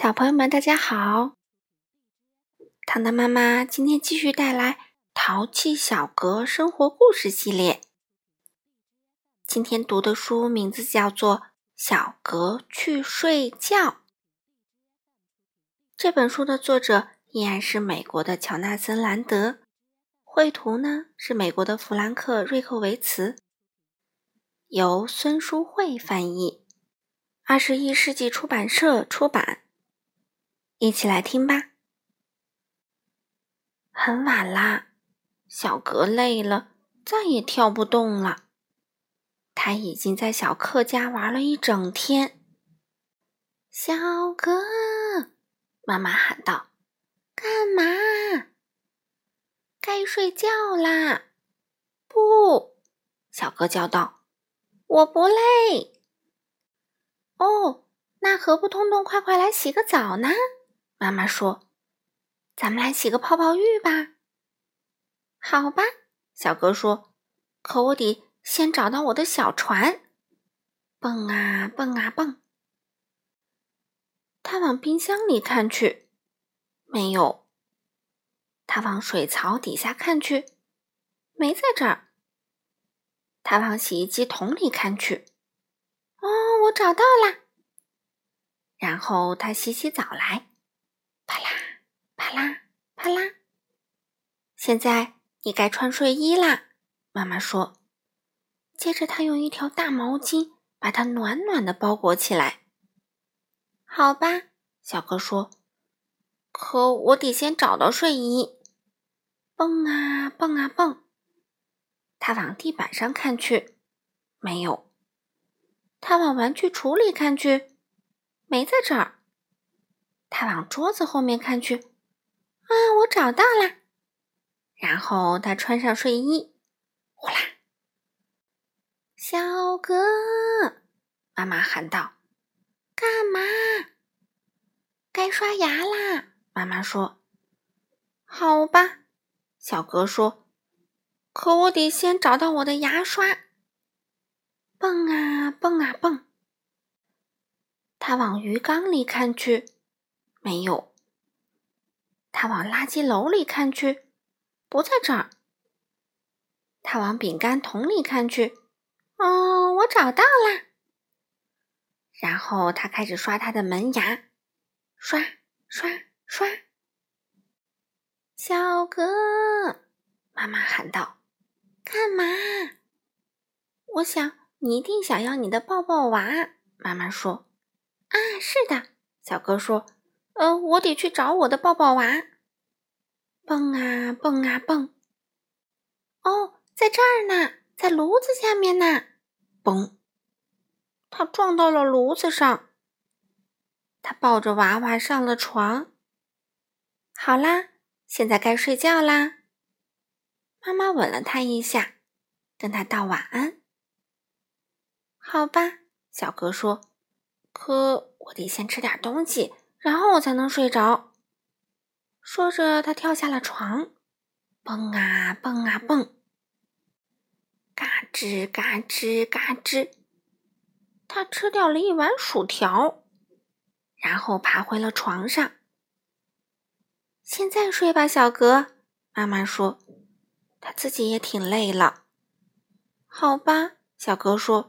小朋友们，大家好！糖糖妈妈今天继续带来《淘气小格生活故事系列》。今天读的书名字叫做《小格去睡觉》。这本书的作者依然是美国的乔纳森·兰德，绘图呢是美国的弗兰克·瑞克维茨，由孙淑慧翻译，二十一世纪出版社出版。一起来听吧。很晚啦，小格累了，再也跳不动了。他已经在小克家玩了一整天。小格，妈妈喊道：“干嘛？该睡觉啦！”不，小格叫道：“我不累。”哦，那何不通通快快来洗个澡呢？妈妈说：“咱们来洗个泡泡浴吧。”好吧，小哥说：“可我得先找到我的小船。”蹦啊蹦啊蹦，他往冰箱里看去，没有；他往水槽底下看去，没在这儿；他往洗衣机桶里看去，哦，我找到啦。然后他洗起澡来。啪啦，啪啦，现在你该穿睡衣啦，妈妈说。接着，她用一条大毛巾把它暖暖的包裹起来。好吧，小哥说。可我得先找到睡衣。蹦啊蹦啊蹦，他往地板上看去，没有。他往玩具橱里看去，没在这儿。他往桌子后面看去，啊，我找到啦。然后他穿上睡衣，呼啦！小哥，妈妈喊道：“干嘛？该刷牙啦。”妈妈说：“好吧。”小哥说：“可我得先找到我的牙刷。”蹦啊蹦啊蹦，他往鱼缸里看去。没有，他往垃圾篓里看去，不在这儿。他往饼干桶里看去，哦，我找到啦。然后他开始刷他的门牙，刷刷刷。小哥，妈妈喊道：“干嘛？”我想你一定想要你的抱抱娃。妈妈说：“啊，是的。”小哥说。呃，我得去找我的抱抱娃。蹦啊蹦啊蹦！哦，在这儿呢，在炉子下面呢。嘣！他撞到了炉子上。他抱着娃娃上了床。好啦，现在该睡觉啦。妈妈吻了他一下，跟他道晚安。好吧，小哥说。可我得先吃点东西。然后我才能睡着。说着，他跳下了床，蹦啊蹦啊蹦，嘎吱嘎吱嘎吱，他吃掉了一碗薯条，然后爬回了床上。现在睡吧，小格。妈妈说，他自己也挺累了。好吧，小格说。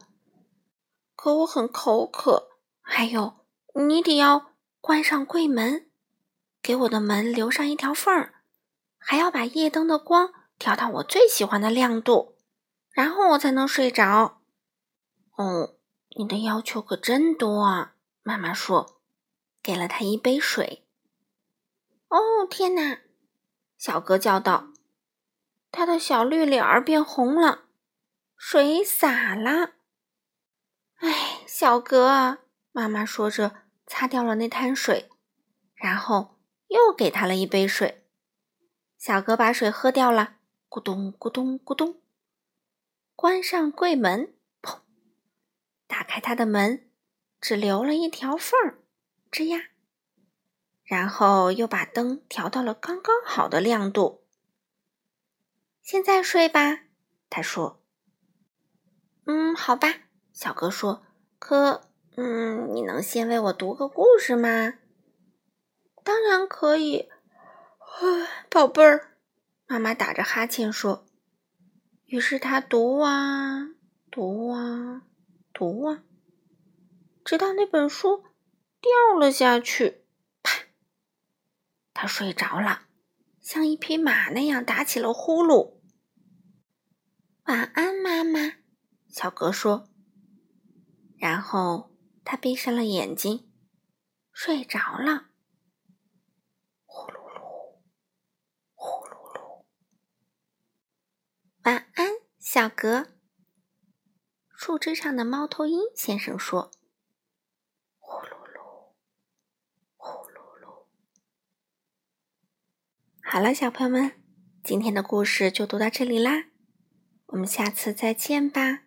可我很口渴，还有，你得要。关上柜门，给我的门留上一条缝儿，还要把夜灯的光调到我最喜欢的亮度，然后我才能睡着。哦，你的要求可真多啊！妈妈说，给了他一杯水。哦，天哪！小哥叫道，他的小绿脸儿变红了，水洒了。哎，小哥，妈妈说着。擦掉了那滩水，然后又给他了一杯水。小哥把水喝掉了，咕咚咕咚咕咚，关上柜门，砰！打开他的门，只留了一条缝儿，吱呀。然后又把灯调到了刚刚好的亮度。现在睡吧，他说。嗯，好吧，小哥说。可。嗯，你能先为我读个故事吗？当然可以。宝贝儿，妈妈打着哈欠说。于是他读啊读啊读啊，直到那本书掉了下去，啪！他睡着了，像一匹马那样打起了呼噜。晚安，妈妈，小格说。然后他闭上了眼睛，睡着了。呼噜噜，呼噜噜。晚安，小格。树枝上的猫头鹰先生说：“呼噜噜，呼噜噜。”好了，小朋友们，今天的故事就读到这里啦，我们下次再见吧。